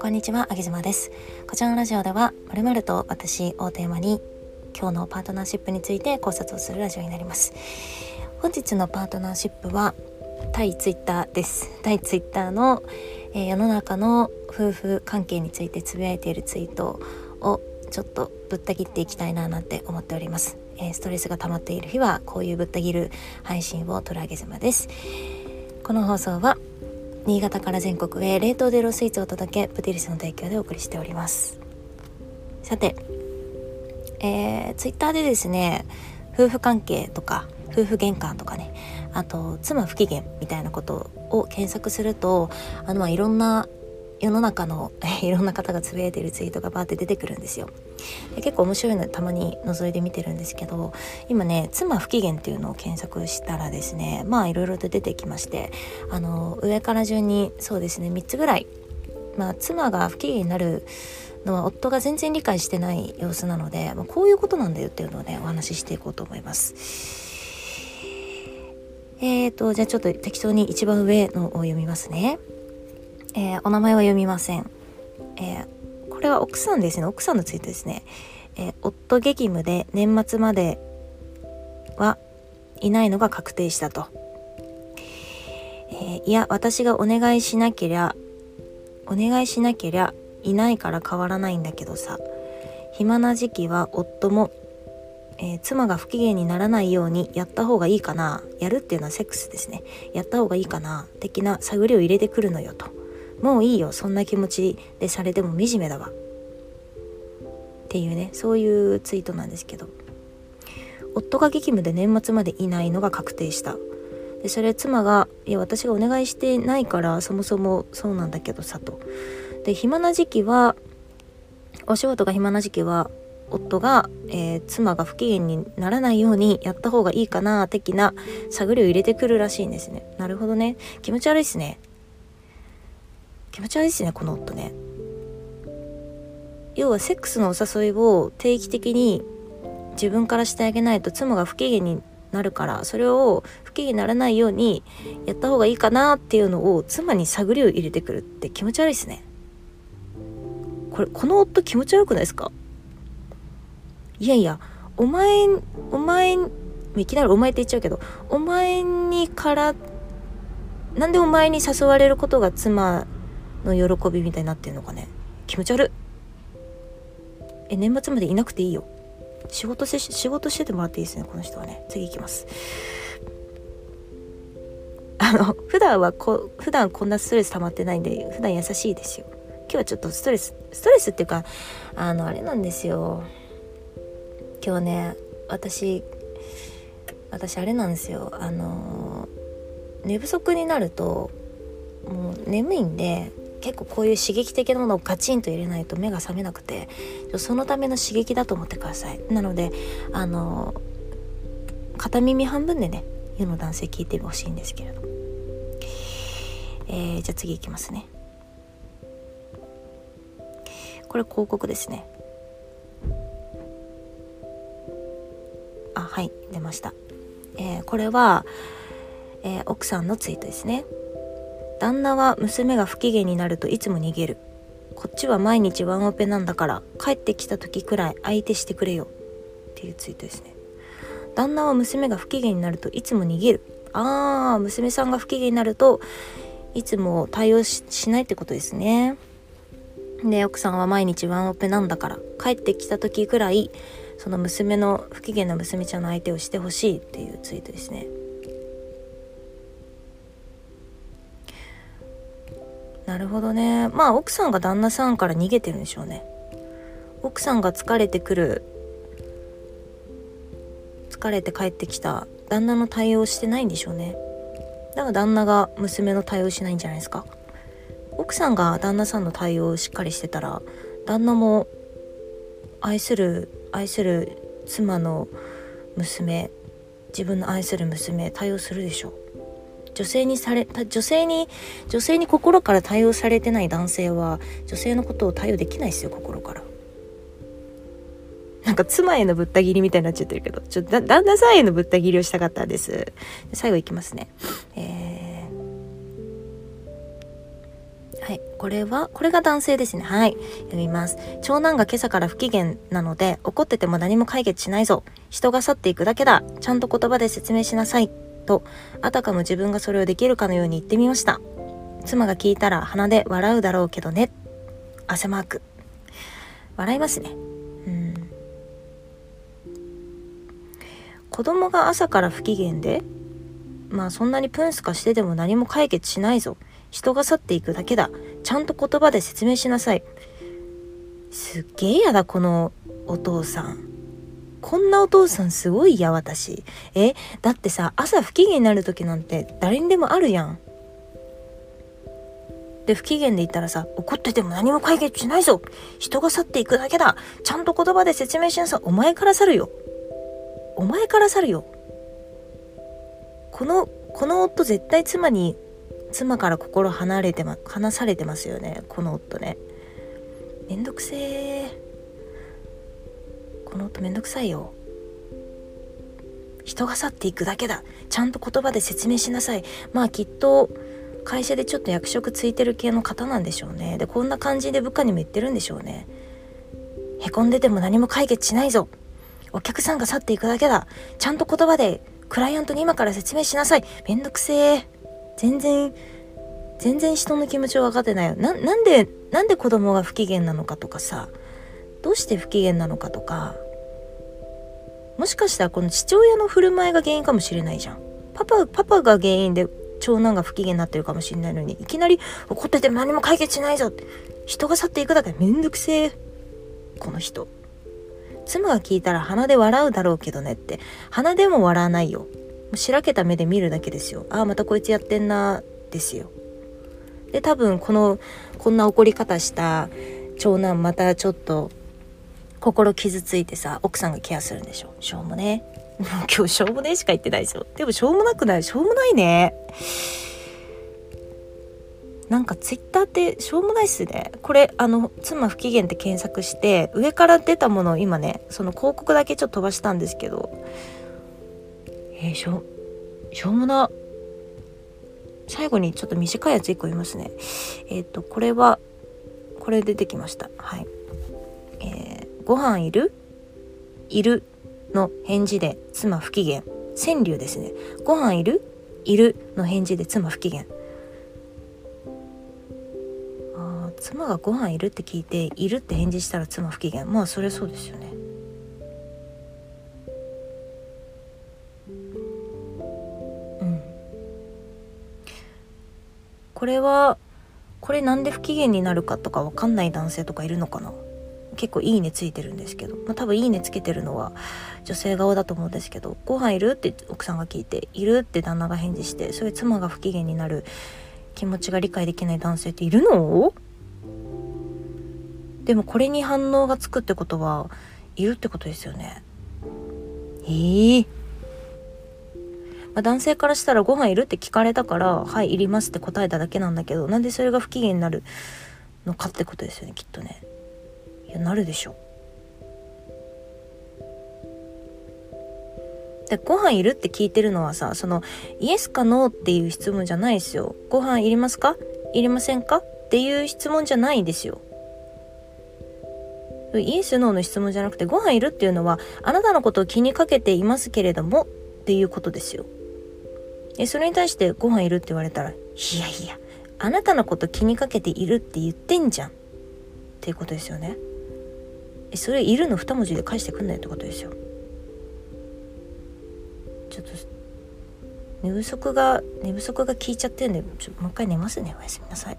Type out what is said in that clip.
こんにちは、あげずまです。こちらのラジオでは、まるまると私をテーマに、今日のパートナーシップについて考察をするラジオになります。本日のパートナーシップは、対ツイッターです。対ツイッターの、えー、世の中の夫婦関係についてつぶやいているツイートをちょっとぶった切っていきたいななんて思っております。えー、ストレスが溜まっている日はこういうぶった切る配信を取り上げずまです。この放送は新潟から全国へ冷凍でロスイーツを届けプティリスの提供でお送りしておりますさて、えー、ツイッターでですね夫婦関係とか夫婦喧嘩とかねあと妻不機嫌みたいなことを検索するとあのまあいろんな世の中のいろんな方がつぶやいてるツイートがバーって出てくるんですよ。で結構面白いのたまに覗いて見てるんですけど今ね妻不機嫌っていうのを検索したらですねまあいろいろと出てきましてあの上から順にそうですね3つぐらい。まあ妻が不機嫌になるのは夫が全然理解してない様子なので、まあ、こういうことなんだよっていうのをねお話ししていこうと思います。えーとじゃあちょっと適当に一番上のを読みますね。えー、お名前は読みません。えー、これは奥さんですね。奥さんのツイートですね。えー、夫激務で年末まではいないのが確定したと。えいや、私がお願いしなけりゃ、お願いしなけりゃいないから変わらないんだけどさ。暇な時期は夫もえー、妻が不機嫌にならないようにやった方がいいかなやるっていうのはセックスですねやった方がいいかな的な探りを入れてくるのよともういいよそんな気持ちでされても惨めだわ。っていうねそういうツイートなんですけど。夫が激務で年末までいないのが確定した。でそれ妻が「いや私がお願いしてないからそもそもそうなんだけどさ」と。で暇な時期はお仕事が暇な時期は夫が、えー、妻が不機嫌にならないようにやった方がいいかな的な探りを入れてくるらしいんですね。なるほどね。気持ち悪いですね。気持ち悪いですねこの夫ね。要はセックスのお誘いを定期的に自分からしてあげないと妻が不機嫌になるからそれを不機嫌にならないようにやった方がいいかなっていうのを妻に探りを入れてくるって気持ち悪いですね。これこの夫気持ち悪くないですか？いやいやお前お前いきなりお前って言っちゃうけどお前にからなんでお前に誘われることが妻の喜びみたいになってんのかね。気持ち悪い。え年末までいなくていいよ。仕事せ仕事しててもらっていいですねこの人はね。次行きます。あの普段はこ普段こんなストレス溜まってないんで普段優しいですよ。今日はちょっとストレスストレスっていうかあのあれなんですよ。今日ね私私あれなんですよ。あの寝不足になるともう眠いんで結構こういう刺激的なものをガチンと入れないと目が覚めなくてそのための刺激だと思ってください。なのであの片耳半分でね世の男性聞いてほしいんですけれどえー、じゃあ次いきますね。これ広告ですね。あはい出ました、えー、これは、えー、奥さんのツイートですね。旦那は娘が不機嫌になるといつも逃げる。こっちは毎日ワンオペなんだから帰ってきた時くらい相手してくれよ。っていうツイートですね。旦那は娘が不機嫌になるといつも逃げる。あー娘さんが不機嫌になるといつも対応しないってことですね。で奥さんは毎日ワンオペなんだから帰ってきた時くらいその娘の不機嫌な娘ちゃんの相手をしてほしいっていうツイートですね。なるほどね。まあ奥さんが旦那さんから逃げてるんでしょうね。奥さんが疲れてくる。疲れて帰ってきた。旦那の対応してないんでしょうね。だから旦那が娘の対応しないんじゃないですか。奥さんが旦那さんの対応をしっかりしてたら旦那も愛する愛する妻の娘自分の愛する娘対応するでしょう。女性にされた女性に女性に心から対応されてない男性は女性のことを対応できないですよ心から。なんか妻へのぶった切りみたいになっちゃってるけどちょ旦那さんへのぶった切りをしたかったんです。最後いきますね。えー、はい。これはこれが男性ですね。はい。読みます。長男が今朝から不機嫌なので怒ってても何も解決しないぞ。人が去っていくだけだ。ちゃんと言葉で説明しなさい。とあたかも自分がそれをできるかのように言ってみました。妻が聞いたら鼻で笑うだろうけどね。汗マーク。笑いますね。うん。子供が朝から不機嫌でまあそんなにプンスカしてでも何も解決しないぞ。人が去っていくだけだ。ちゃんと言葉で説明しなさい。すっげえやだこのお父さん。こんなお父さんすごい嫌私。えだってさ朝不機嫌になる時なんて誰にでもあるやん。で不機嫌で言ったらさ怒ってても何も解決しないぞ。人が去っていくだけだ。ちゃんと言葉で説明しなさい。お前から去るよ。お前から去るよ。このこの夫絶対妻に妻から心離れてま離されてますよね。この夫ね。めんどくせえの夫めんどくさいよ。人が去っていくだけだ。ちゃんと言葉で説明しなさい。まあきっと会社でちょっと役職ついてる系の方なんでしょうね。でこんな感じで部下にも言ってるんでしょうね。へこんでても何も解決しないぞ。お客さんが去っていくだけだ。ちゃんと言葉でクライアントに今から説明しなさい。めんどくせえ。全然全然人の気持ちを分かってないよ。ななんでなんで子供が不機嫌なのかとかさ。どうして不機嫌なのかとか。もしかしたらこの父親の振る舞いが原因かもしれないじゃん。パパパパが原因で長男が不機嫌になってるかもしれないのにいきなり怒ってて何も解決しないぞって。人が去っていくだけめんどくせえこの人。妻が聞いたら鼻で笑うだろうけどねって。鼻でも笑わないよ。もうしらけた目で見るだけですよ。ああまたこいつやってんなですよ。で多分このこんな怒り方した長男またちょっと心傷ついてさ奥さんがケアするんでしょ？しょうもね。今日しょうもねしか言ってないでしょでもしょうもなくない？しょうもないね。なんかツイッターってしょうもないっすね。これあの妻不機嫌って検索して上から出たものを今ねその広告だけちょっと飛ばしたんですけど。えー、しょしょうもな。最後にちょっと短いやつ1個言いますね。えっ、ー、とこれはこれ出てきました。はい、ご飯いる？いるの返事で妻不機嫌。川柳ですね。ご飯いる？いるの返事で妻不機嫌。あ妻がご飯いるって聞いているって返事したら妻不機嫌。まあそれそうですよね。うん。これはこれなんで不機嫌になるかとか分かんない男性とかいるのかな？結構いいねついてるんですけど、まあ、多分いいねつけてるのは女性側だと思うんですけど「ご飯いる?」って奥さんが聞いて「いる?」って旦那が返事してそういう妻が不機嫌になる気持ちが理解できない男性っているの？でもこれに反応がつくってことはいるってことですよねえー、ま、男性からしたらご飯いるって聞かれたから「はいいります」って答えただけなんだけどなんでそれが不機嫌になるのかってことですよねきっとねいやなるでしょ。でご飯いるって聞いてるのはさそのイエスかノーっていう質問じゃないですよ。ご飯いりますか？いりませんか？っていう質問じゃないんですよ。イエスノーの質問じゃなくてご飯いるっていうのはあなたのことを気にかけていますけれどもっていうことですよ。えそれに対してご飯いるって言われたらいやいやあなたのこと気にかけているって言ってんじゃん。っていうことですよね。それいるの2文字で返してくんないってことですよ。ちょっと寝不足が寝不足が効いちゃってるんでちょもう一回寝ますね。おやすみなさい。